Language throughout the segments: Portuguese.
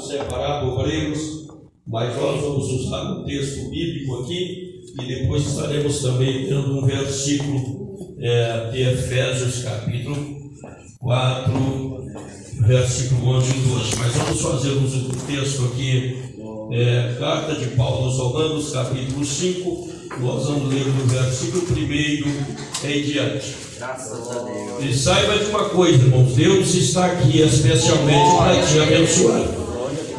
separado obreiros, mas nós vamos usar um texto bíblico aqui e depois estaremos também dando um versículo é, de Efésios capítulo 4, versículo 11 e 12. Mas vamos fazermos o texto aqui, é, carta de Paulo aos Romanos, capítulo 5, nós vamos ler do versículo 1 em diante. Graças a Deus. E saiba de uma coisa, irmãos, Deus está aqui especialmente para te abençoar.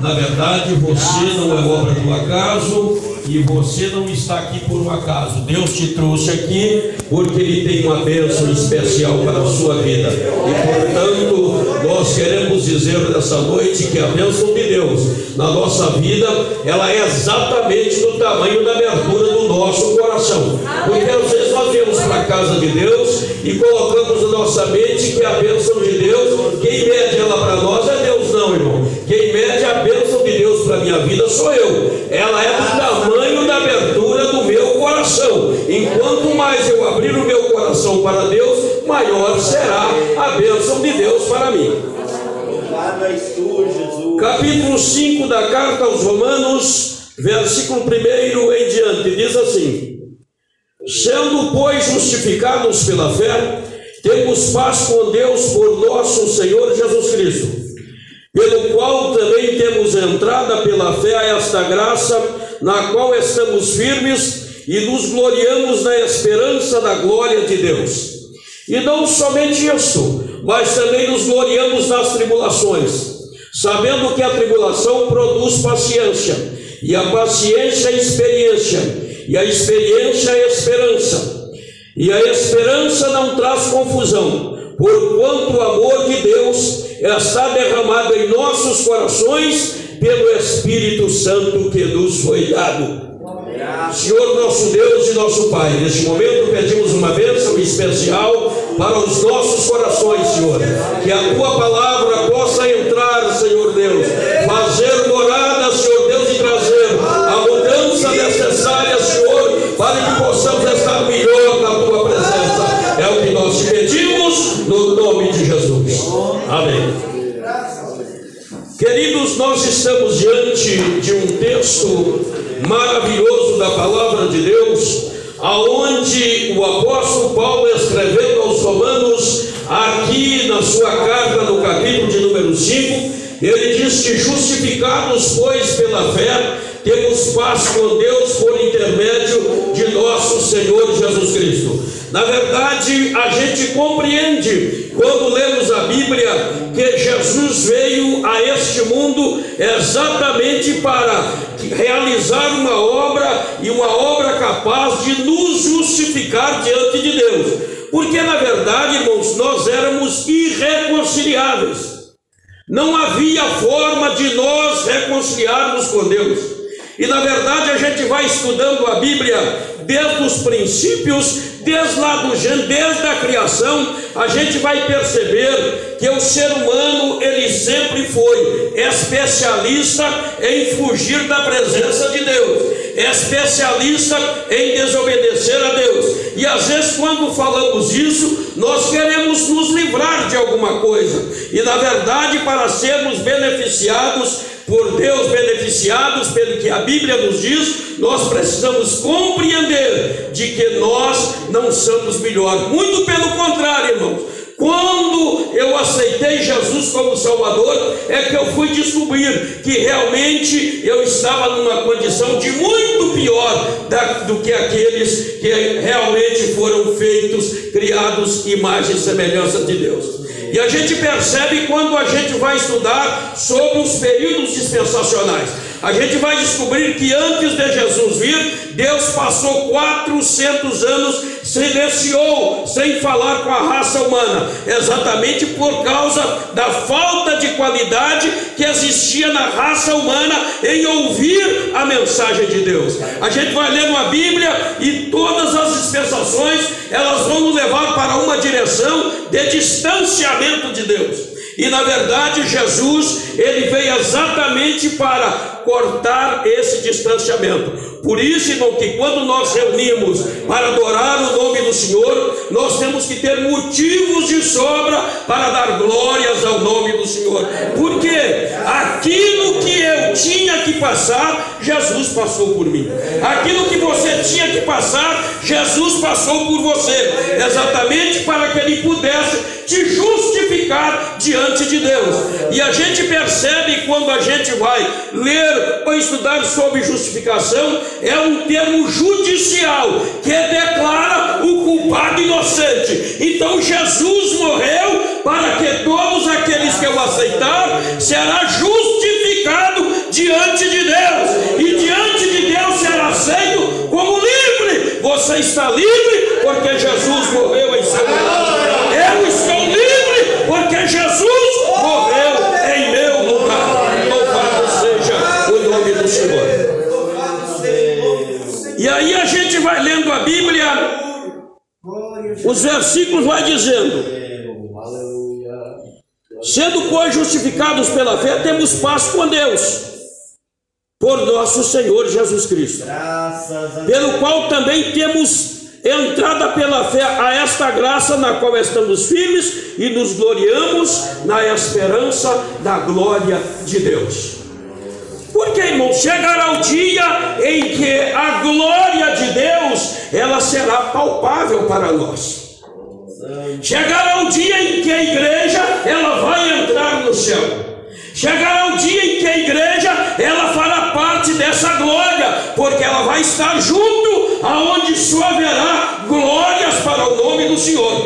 Na verdade, você não é obra do acaso, e você não está aqui por um acaso. Deus te trouxe aqui porque Ele tem uma bênção especial para a sua vida. E portanto, nós queremos dizer nessa noite que a bênção de Deus na nossa vida, ela é exatamente do tamanho da abertura do nosso coração. Porque às vezes nós viemos para a casa de Deus e colocamos na nossa mente que a bênção de Deus, quem mede ela para nós é Deus, não, irmão. Quem mede a bênção de Deus para a minha vida sou eu. Ela é do tamanho abertura do meu coração. Enquanto mais eu abrir o meu coração para Deus, maior será a bênção de Deus para mim. Capítulo 5 da carta aos Romanos, versículo 1 em diante, diz assim: Sendo, pois, justificados pela fé, temos paz com Deus por nosso Senhor Jesus Cristo, pelo qual também temos entrada pela fé a esta graça na qual estamos firmes e nos gloriamos na esperança da glória de Deus. E não somente isso, mas também nos gloriamos nas tribulações, sabendo que a tribulação produz paciência, e a paciência é experiência, e a experiência é esperança. E a esperança não traz confusão, porquanto o amor de Deus está derramado em nossos corações pelo Espírito Santo que nos foi dado. Senhor nosso Deus e nosso Pai, neste momento pedimos uma bênção especial para os nossos corações, Senhor. Que a tua palavra possa entrar, Senhor Deus, fazer morada, Senhor Amém. Queridos, nós estamos diante de um texto maravilhoso da palavra de Deus, aonde o apóstolo Paulo escrevendo aos Romanos, aqui na sua carta, no capítulo de número 5, ele diz que justificados, pois, pela fé, temos paz com Deus por intermédio de nosso Senhor Jesus Cristo. Na verdade, a gente compreende quando lemos a Bíblia que Jesus veio a este mundo exatamente para realizar uma obra e uma obra capaz de nos justificar diante de Deus. Porque na verdade, irmãos, nós éramos irreconciliáveis. Não havia forma de nós reconciliarmos com Deus. E na verdade a gente vai estudando a Bíblia desde os princípios, desde lá do desde a criação, a gente vai perceber que o ser humano ele sempre foi especialista em fugir da presença de Deus, especialista em desobedecer a Deus. E às vezes quando falamos isso, nós queremos nos livrar de alguma coisa. E na verdade, para sermos beneficiados por Deus, beneficiados pelo que a Bíblia nos diz, nós precisamos compreender de que nós não somos melhor. Muito pelo contrário, irmãos. Quando eu aceitei Jesus como Salvador, é que eu fui descobrir que realmente eu estava numa condição de muito pior do que aqueles que realmente foram feitos, criados imagem e semelhança de Deus. E a gente percebe quando a gente vai estudar sobre os períodos dispensacionais. A gente vai descobrir que antes de Jesus vir, Deus passou 400 anos, silenciou, sem falar com a raça humana, exatamente por causa da falta de qualidade que existia na raça humana em ouvir a mensagem de Deus. A gente vai lendo a Bíblia e todas as dispensações, elas vão nos levar para uma direção de distanciamento de Deus. E na verdade, Jesus, ele veio exatamente para cortar esse distanciamento. Por isso, irmão, que quando nós reunimos para adorar o nome do Senhor, nós temos que ter motivos de sobra para dar glórias ao nome do Senhor. Porque aquilo que tinha que passar, Jesus passou por mim. Aquilo que você tinha que passar, Jesus passou por você, exatamente para que ele pudesse te justificar diante de Deus. E a gente percebe quando a gente vai ler ou estudar sobre justificação, é um termo judicial que declara o culpado inocente. Então Jesus morreu para que todos aqueles que o aceitar será justificado diante de Deus. E diante de Deus será aceito como livre. Você está livre porque Jesus morreu em seu lugar. Eu estou livre porque Jesus lendo a Bíblia, os versículos vai dizendo: Sendo pois justificados pela fé, temos paz com Deus, por nosso Senhor Jesus Cristo, pelo qual também temos entrada pela fé a esta graça na qual estamos firmes e nos gloriamos na esperança da glória de Deus. Porque, irmão, chegará o dia em que a glória de Deus ela será palpável para nós. Chegará o dia em que a igreja ela vai entrar no céu. Chegará o dia em que a igreja ela fará parte dessa glória, porque ela vai estar junto aonde só haverá glórias para o nome do Senhor.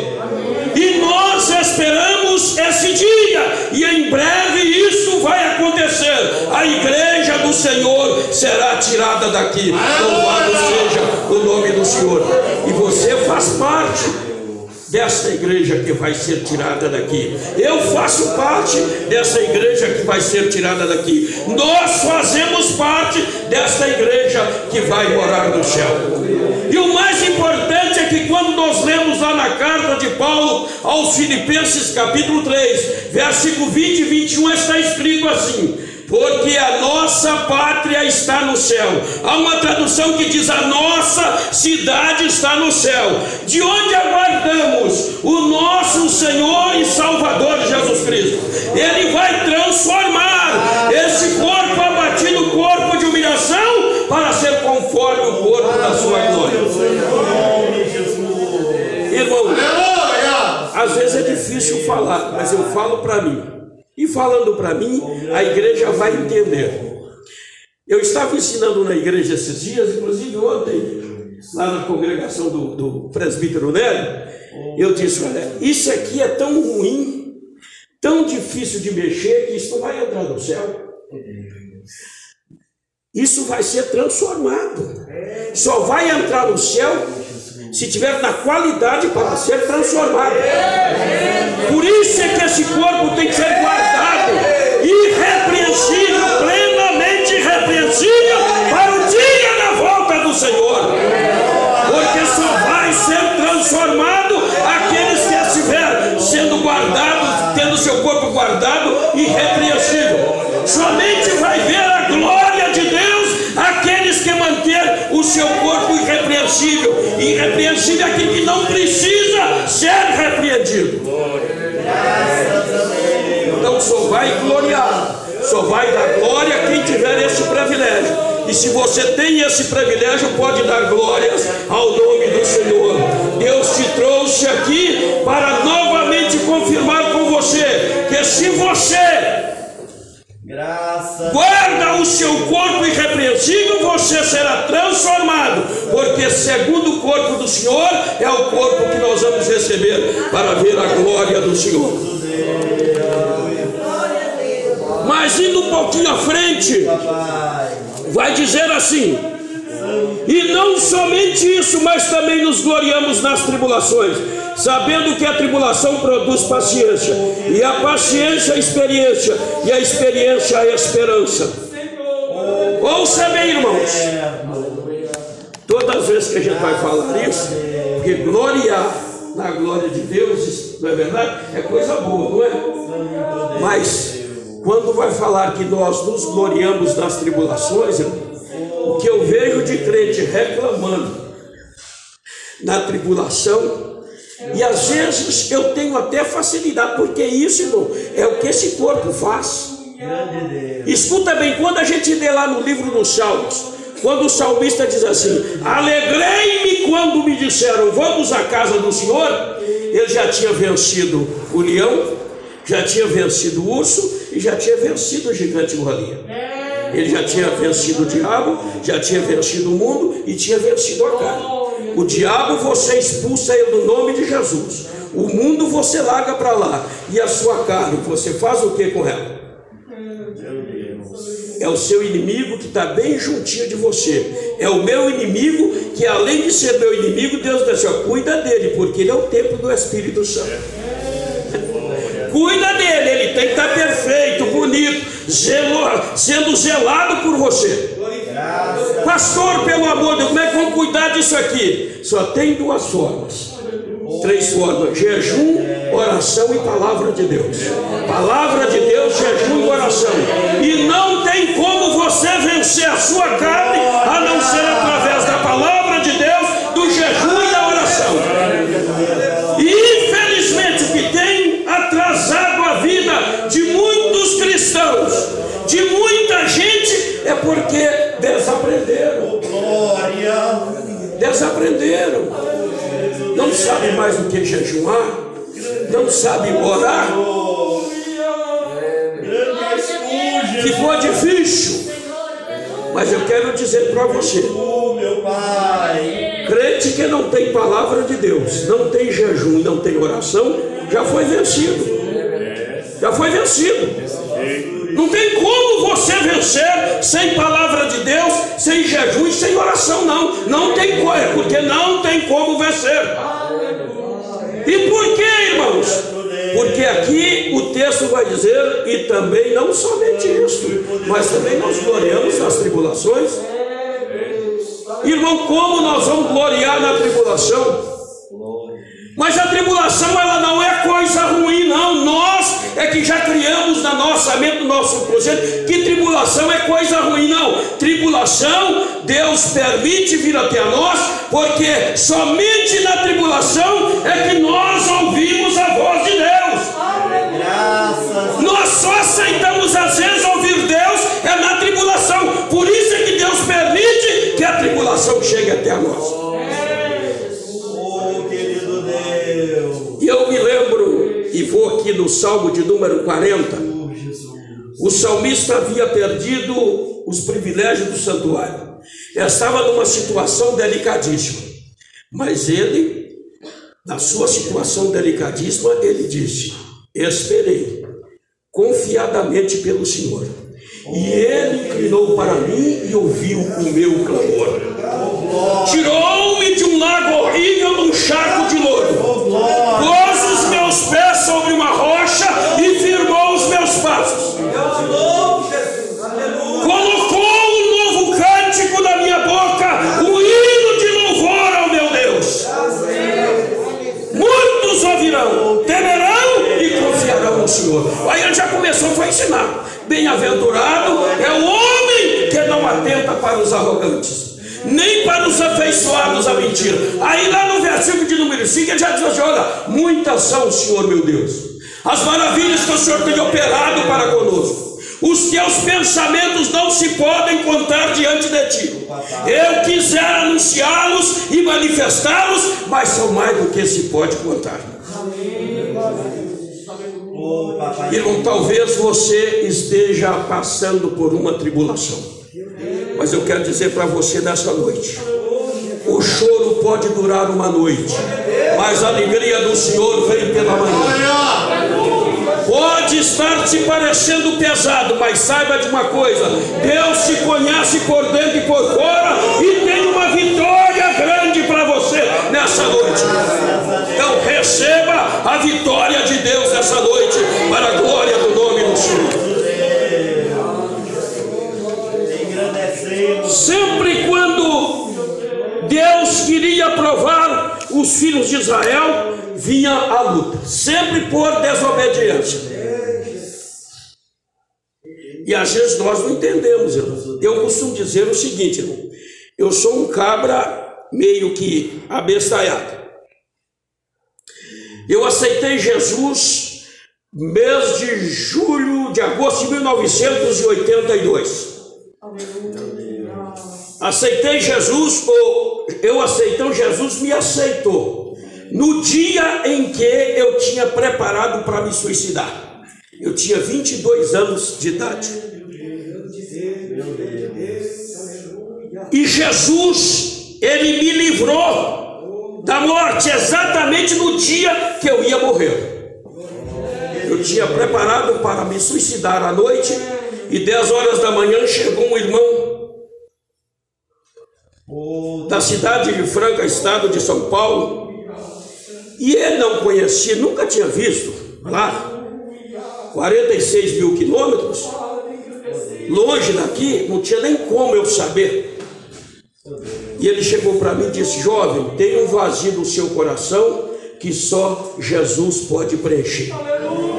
E nós esperamos esse dia, e em breve isso vai acontecer. A igreja do Senhor será tirada daqui. Louvado seja o nome do Senhor. E você faz parte desta igreja que vai ser tirada daqui. Eu faço parte dessa igreja que vai ser tirada daqui. Nós fazemos parte desta igreja que vai morar no céu. E o mais importante nós lemos lá na carta de Paulo aos Filipenses, capítulo 3, versículo 20 e 21, está escrito assim: porque a nossa pátria está no céu. Há uma tradução que diz: a nossa cidade está no céu, de onde aguardamos o nosso Senhor e Salvador Jesus Cristo. Ele vai transformar esse corpo abatido, corpo de humilhação, para ser conforme o corpo da sua glória. Irmão, às vezes é difícil falar, mas eu falo para mim. E falando para mim, a igreja vai entender. Eu estava ensinando na igreja esses dias, inclusive ontem, lá na congregação do, do presbítero Nélio, eu disse: olha, isso aqui é tão ruim, tão difícil de mexer, que isso não vai entrar no céu. Isso vai ser transformado. Só vai entrar no céu se tiver na qualidade para ser transformado. Por isso é que esse corpo tem que ser guardado, irrepreensível, plenamente irrepreensível, para o dia da volta do Senhor. Porque só vai ser transformado aqueles que estiver sendo guardados, tendo seu corpo guardado, irrepreensível. Somente vai ver a glória de Deus aqueles que manter o seu corpo irrepreensível. Irrepreensível é aquele que não precisa ser repreendido. Então só vai gloriar, só vai dar glória quem tiver esse privilégio. E se você tem esse privilégio, pode dar glórias ao nome do Senhor. Deus te trouxe aqui para novamente confirmar com você que se você Guarda seu corpo irrepreensível, você será transformado, porque segundo o corpo do Senhor é o corpo que nós vamos receber para ver a glória do Senhor. Mas indo um pouquinho à frente, vai dizer assim: e não somente isso, mas também nos gloriamos nas tribulações, sabendo que a tribulação produz paciência, e a paciência a experiência, e a experiência a esperança. Ouça bem, irmãos. Todas as vezes que a gente vai falar isso, porque gloriar na glória de Deus, não é verdade? É coisa boa, não é? Mas quando vai falar que nós nos gloriamos nas tribulações, o que eu vejo de crente reclamando na tribulação, e às vezes eu tenho até facilidade, porque isso, irmão, é o que esse corpo faz. Escuta bem, quando a gente lê lá no livro dos Salmos, quando o salmista diz assim: Alegrei-me quando me disseram, vamos à casa do Senhor, ele já tinha vencido o leão, já tinha vencido o urso e já tinha vencido o gigante Golias. Ele já tinha vencido o diabo, já tinha vencido o mundo e tinha vencido a carne. O diabo você expulsa ele no nome de Jesus. O mundo você larga para lá. E a sua carne, você faz o que com ela? É o seu inimigo que está bem juntinho de você. É o meu inimigo que, além de ser meu inimigo, Deus diz assim: ó, cuida dele, porque ele é o templo do Espírito Santo. Cuida dele, ele tem que estar tá perfeito, bonito, zelo, sendo zelado por você. Pastor, pelo amor de Deus, como é que vamos cuidar disso aqui? Só tem duas formas. Três formas: jejum, oração e palavra de Deus. Palavra de Deus, jejum e oração. E não tem como você vencer a sua carne a não ser através da palavra de Deus, do jejum e da oração. E infelizmente o que tem atrasado a vida de muitos cristãos, de muita gente, é porque desaprenderam. Desaprenderam não sabe mais o que jejuar, não sabe orar. Ficou difícil. Mas eu quero dizer para você: crente que não tem palavra de Deus, não tem jejum, não tem oração, já foi vencido. Já foi vencido. Não tem como você vencer sem palavra de Deus, sem jejum e sem oração, não. Não tem como, é porque não tem como vencer. E por que, irmãos? Porque aqui o texto vai dizer, e também não somente isso, mas também nós gloriamos nas tribulações. Irmão, como nós vamos gloriar na tribulação? Mas a tribulação ela não é coisa ruim, não. Nós é que já criamos na nossa mente, no nosso projeto, que tribulação é coisa ruim, não. Tribulação, Deus permite vir até nós, porque somente na tribulação é que nós ouvimos a voz de Deus. Nós só aceitamos às vezes ouvir Deus é na tribulação. Por isso é que Deus permite que a tribulação chegue até nós. Aqui no Salmo de número 40, o salmista havia perdido os privilégios do santuário, estava numa situação delicadíssima, mas ele, na sua situação delicadíssima, ele disse: Esperei confiadamente pelo Senhor. E ele inclinou para mim e ouviu o meu clamor. Tirou-me de um lago horrível, de um charco de lodo. Pôs Aí ele já começou a ensinar. Bem-aventurado é o homem que não atenta para os arrogantes, nem para os afeiçoados à mentira. Aí lá no versículo de número 5 ele já diz assim: olha, muitas são, Senhor meu Deus, as maravilhas que o Senhor tem operado para conosco. Os teus pensamentos não se podem contar diante de ti. Eu quiser anunciá-los e manifestá-los, mas são mais do que se pode contar. Amém. Irmão, talvez você esteja passando por uma tribulação, mas eu quero dizer para você nessa noite: o choro pode durar uma noite, mas a alegria do Senhor vem pela manhã. Pode estar te parecendo pesado, mas saiba de uma coisa: Deus te conhece por dentro e por fora e filhos de Israel, vinha a luta, sempre por desobediência. E às vezes nós não entendemos, irmão. Eu costumo dizer o seguinte, irmão. Eu sou um cabra meio que abestalhado. Eu aceitei Jesus mês de julho, de agosto de 1982. Aceitei Jesus, ou eu aceitei, então Jesus me aceitou. No dia em que eu tinha preparado para me suicidar, eu tinha 22 anos de idade. E Jesus, ele me livrou da morte exatamente no dia que eu ia morrer. Eu tinha preparado para me suicidar à noite e 10 horas da manhã chegou um irmão da cidade de Franca, estado de São Paulo, e ele não conhecia, nunca tinha visto lá, 46 mil quilômetros, longe daqui, não tinha nem como eu saber. E ele chegou para mim e disse: Jovem, tem um vazio no seu coração que só Jesus pode preencher.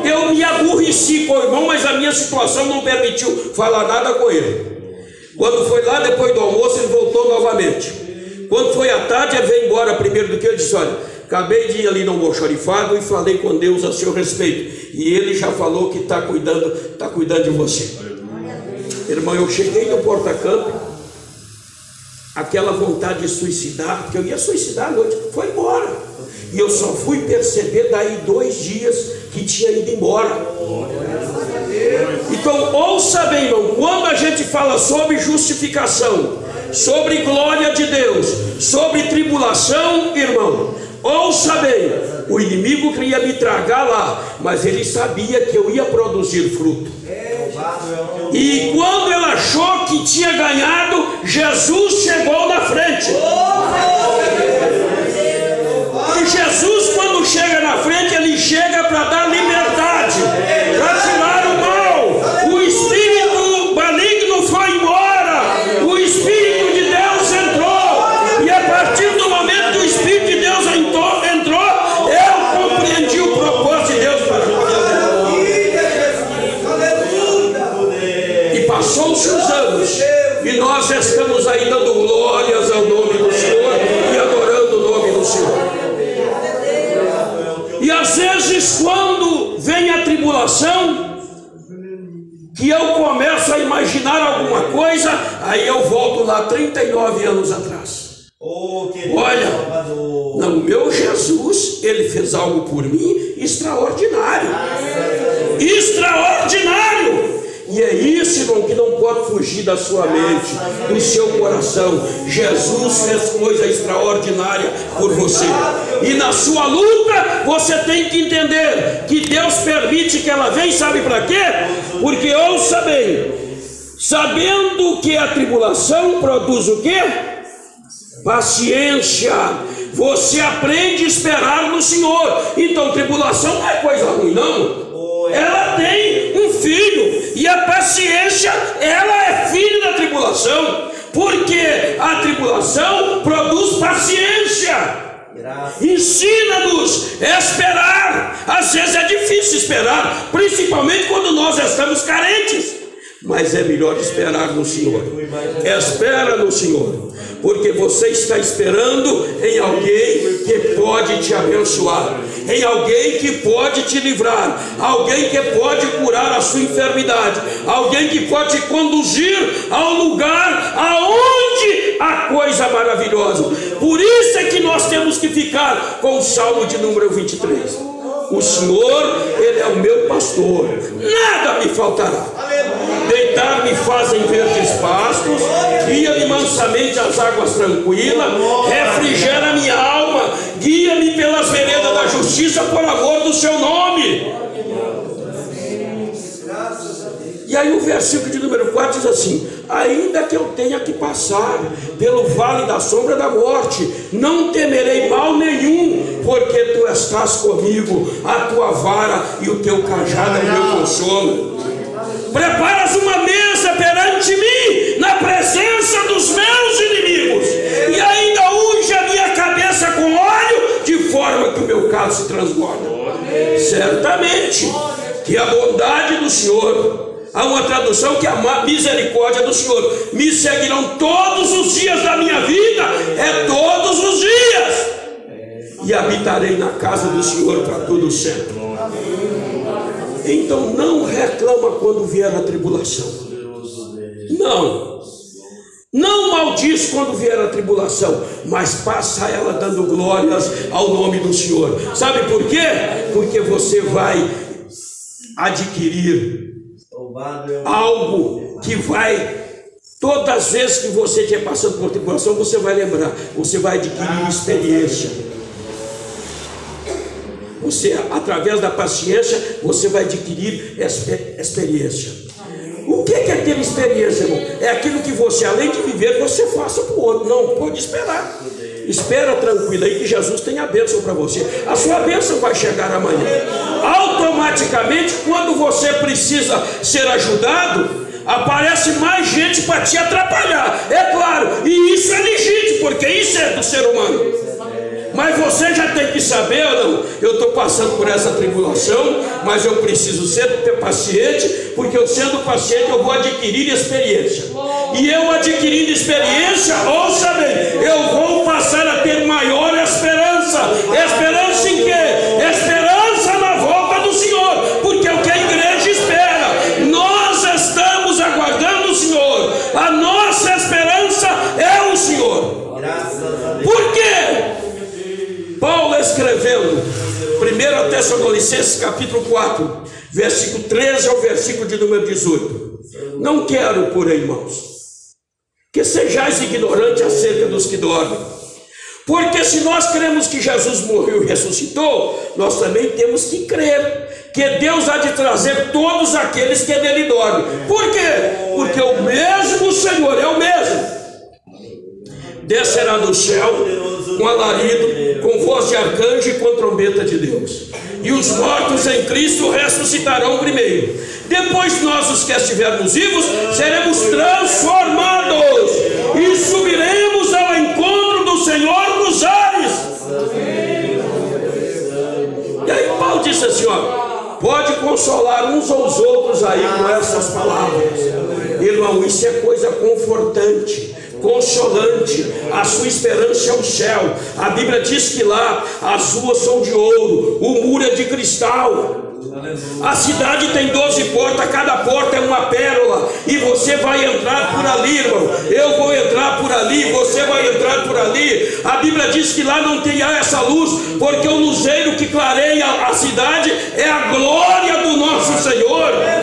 Eu me aborreci com o irmão, mas a minha situação não permitiu falar nada com ele. Quando foi lá depois do almoço, ele voltou novamente. Quando foi à tarde, ele veio embora primeiro do que eu disse: Olha, acabei de ir ali no almoxorifado e falei com Deus a seu respeito. E ele já falou que está cuidando, está cuidando de você. Irmão, eu cheguei no porta-campo, aquela vontade de suicidar, porque eu ia suicidar à noite, foi embora. E eu só fui perceber daí dois dias que tinha ido embora. Então, ouça bem, irmão, quando a gente fala sobre justificação, sobre glória de Deus, sobre tribulação, irmão, ouça bem, o inimigo queria me tragar lá, mas ele sabia que eu ia produzir fruto. E quando ele achou que tinha ganhado, Jesus chegou na frente. E Jesus, quando chega na frente, ele chega para dar liberdade, sua luta, você tem que entender que Deus permite que ela venha, sabe para quê? Porque ouça bem, sabendo que a tribulação produz o quê? Paciência. Você aprende a esperar no Senhor. Então, tribulação não é coisa ruim, não. Ela tem um filho, e a paciência, ela é filho da tribulação, porque a tribulação produz paciência. Ensina-nos a esperar. Às vezes é difícil esperar, principalmente quando nós estamos carentes. Mas é melhor esperar no Senhor. Espera no Senhor, porque você está esperando em alguém que pode te abençoar, em alguém que pode te livrar, alguém que pode curar a sua enfermidade, alguém que pode te conduzir ao lugar aonde a coisa maravilhosa. Por isso é que nós temos que ficar com o Salmo de número 23. O Senhor, Ele é o meu pastor, nada me faltará. Deitar-me fazem verdes pastos, guia-me mansamente às águas tranquilas, refrigera minha alma, guia-me pelas veredas da justiça por amor do seu nome. E aí o versículo de número 4 diz assim: Ainda que eu tenha que passar pelo vale da sombra da morte, não temerei mal nenhum, porque tu estás comigo, a tua vara e o teu cajado é o meu consolo. Preparas uma mesa perante mim, na presença dos meus inimigos, e ainda unge a minha cabeça com óleo, de forma que o meu caso se transborda. Certamente que a bondade do Senhor tradução que é a misericórdia do Senhor me seguirão todos os dias da minha vida, é todos os dias, e habitarei na casa do Senhor para todo sempre. Então não reclama quando vier a tribulação. Não. Não maldiz quando vier a tribulação, mas passa ela dando glórias ao nome do Senhor. Sabe por quê? Porque você vai adquirir algo que vai Todas as vezes que você estiver passando por tribulação, você vai lembrar, você vai adquirir experiência. Você, através da paciência, você vai adquirir experiência. O que é ter experiência, irmão? É aquilo que você, além de viver, você faça para o outro. Não, pode esperar. Espera tranquilo aí que Jesus tem a bênção para você. A sua bênção vai chegar amanhã. Automaticamente, quando você precisa ser ajudado, aparece mais gente para te atrapalhar. É claro, e isso é legítimo, porque isso é do ser humano. Mas você já tem que saber, não, eu estou passando por essa tribulação, mas eu preciso ser paciente, porque eu sendo paciente eu vou adquirir experiência. E eu adquirindo experiência, ouça bem, eu vou passar a ter maior esperança. Esperança em quê? Esperança na volta do Senhor, porque é o que a igreja espera. Nós estamos aguardando o Senhor. A nossa esperança é o Senhor. Por quê? Paulo escrevendo, 1 Tessalonicenses capítulo 4, versículo 13 ao versículo de número 18. Não quero, porém, irmãos, que sejais ignorantes acerca dos que dormem. Porque se nós cremos que Jesus morreu e ressuscitou, nós também temos que crer que Deus há de trazer todos aqueles que nele dormem. Por quê? Porque o mesmo Senhor é o mesmo. Descerá do céu com alarido, com voz de arcanjo e com trombeta de Deus. E os mortos em Cristo ressuscitarão primeiro. Depois nós, os que estivermos vivos, seremos transformados e subiremos ao encontro do Senhor nos ares. E aí Paulo disse assim: ó, pode consolar uns aos outros aí com essas palavras. Irmão, isso é coisa confortante consolante, a sua esperança é o céu. A Bíblia diz que lá as ruas são de ouro, o muro é de cristal. A cidade tem 12 portas, cada porta é uma pérola, e você vai entrar por ali, irmão. Eu vou entrar por ali, você vai entrar por ali. A Bíblia diz que lá não tem essa luz, porque o luzeiro que clareia a cidade é a glória do nosso Senhor.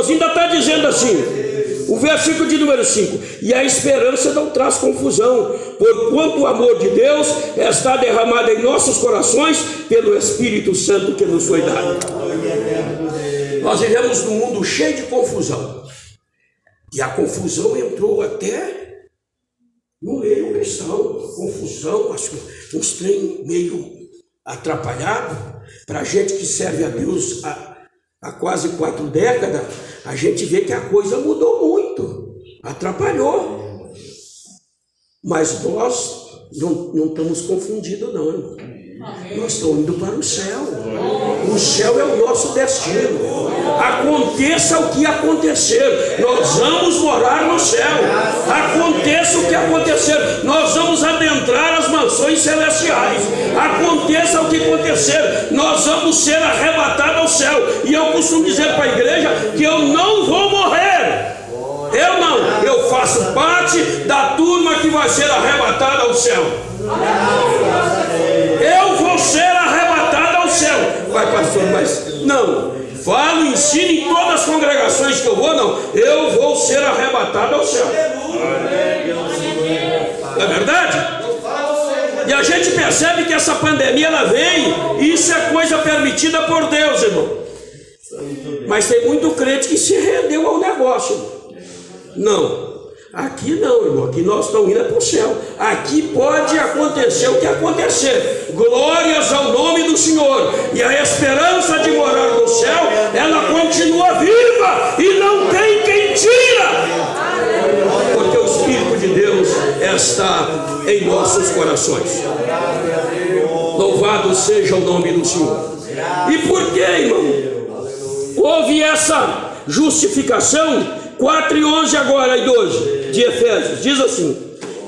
Maravilhoso. Ainda está dizendo assim. O versículo de número 5: E a esperança não traz confusão, porquanto o amor de Deus está derramado em nossos corações pelo Espírito Santo que nos foi dado. Nós vivemos num mundo cheio de confusão, e a confusão entrou até no meio cristão, confusão, uns trem meio atrapalhado, para gente que serve a Deus há, há quase quatro décadas, a gente vê que a coisa mudou muito, atrapalhou. Mas nós não, não estamos confundidos, não, irmão. Nós estamos indo para o céu. O céu é o nosso destino. Aconteça o que acontecer, nós vamos morar no céu. Aconteça o que acontecer, nós vamos adentrar as mansões celestiais. Aconteça o que acontecer, nós vamos ser arrebatados ao céu. E eu costumo dizer para a igreja que eu não vou morrer. Eu não, eu faço parte da turma que vai ser arrebatada ao céu. Eu vou ser arrebatado ao céu. Vai, mas não. Falo, ensino em todas as congregações que eu vou, não. Eu vou ser arrebatado ao céu. Não é verdade? E a gente percebe que essa pandemia ela vem, e isso é coisa permitida por Deus, irmão. Mas tem muito crente que se rendeu ao negócio. Irmão. Não. Aqui não, irmão. Aqui nós estamos indo é para o céu. Aqui pode acontecer o que acontecer. Glórias ao nome do Senhor. E a esperança de morar no céu, ela continua viva e não tem quem tira. Porque o Espírito de Deus está em nossos corações. Louvado seja o nome do Senhor. E por que, irmão? Houve essa justificação 4 e 11 agora e 12 de Efésios. Diz assim: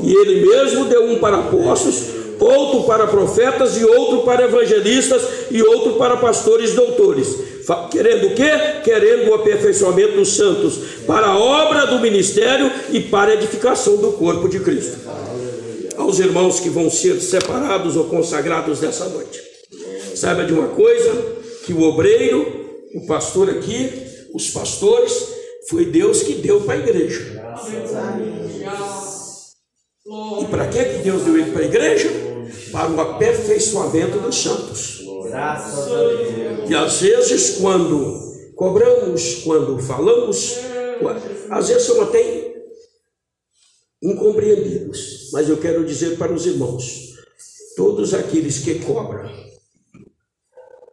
E ele mesmo deu um para apóstolos, outro para profetas e outro para evangelistas e outro para pastores e doutores Querendo o quê? Querendo o aperfeiçoamento dos santos para a obra do ministério e para a edificação do corpo de Cristo. Aos irmãos que vão ser separados ou consagrados nessa noite. Saiba de uma coisa: que o obreiro, o pastor aqui, os pastores, foi Deus que deu para a igreja. E para que Deus deu ele para a igreja? Para o aperfeiçoamento dos santos. Graças a Deus. E às vezes, quando cobramos, quando falamos, às vezes são até incompreendidos. Mas eu quero dizer para os irmãos: todos aqueles que cobram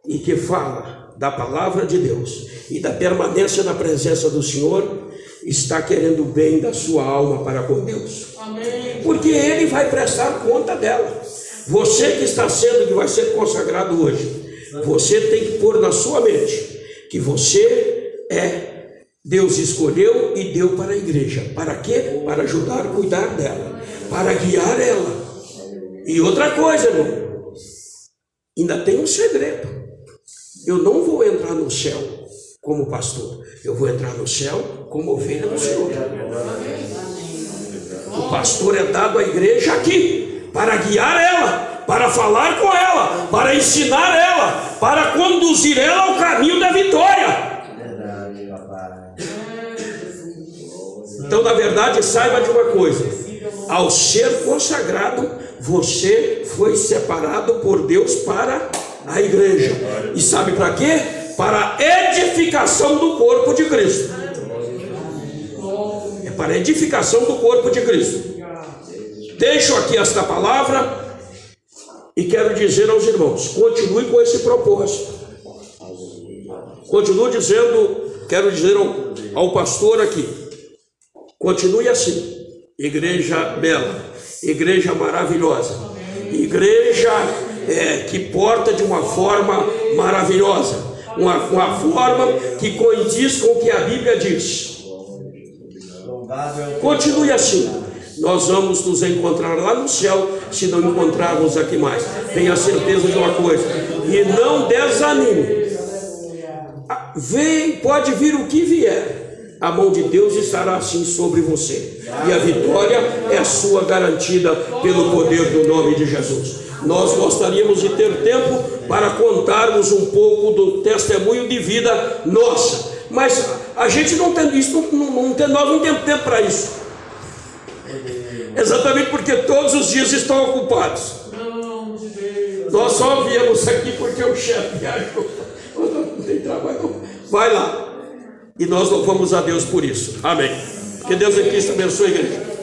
e que falam da palavra de Deus e da permanência na presença do Senhor, está querendo o bem da sua alma para com Deus. Amém. Porque Ele vai prestar conta dela. Você que está sendo, que vai ser consagrado hoje, você tem que pôr na sua mente que você é, Deus escolheu e deu para a igreja. Para quê? Para ajudar cuidar dela, para guiar ela. E outra coisa, irmão, ainda tem um segredo. Eu não vou entrar no céu como pastor, eu vou entrar no céu como ovelha do Senhor. O pastor é dado à igreja aqui para guiar ela, para falar com ela, para ensinar ela, para conduzir ela ao caminho da vitória. Então, na verdade, saiba de uma coisa: ao ser consagrado, você foi separado por Deus para a igreja. E sabe para quê? Para a edificação do corpo de Cristo. Para a edificação do corpo de Cristo. Deixo aqui esta palavra e quero dizer aos irmãos: continue com esse propósito. Continuo dizendo, quero dizer ao, ao pastor aqui: continue assim. Igreja bela, igreja maravilhosa, igreja é, que porta de uma forma maravilhosa, uma, uma forma que condiz com o que a Bíblia diz. Continue assim nós vamos nos encontrar lá no céu se não encontrarmos aqui mais. Tenha certeza de uma coisa. E não desanime. Ah, vem, pode vir o que vier. A mão de Deus estará assim sobre você. E a vitória é sua garantida pelo poder do nome de Jesus. Nós gostaríamos de ter tempo para contarmos um pouco do testemunho de vida nossa. Mas a gente não tem isso, não, não tem, nós não temos tempo para isso. Exatamente porque todos os dias estão ocupados. Nós só viemos aqui porque o chefe viajou. Não tem trabalho. Vai lá. E nós louvamos a Deus por isso. Amém. Que Deus em Cristo abençoe a igreja.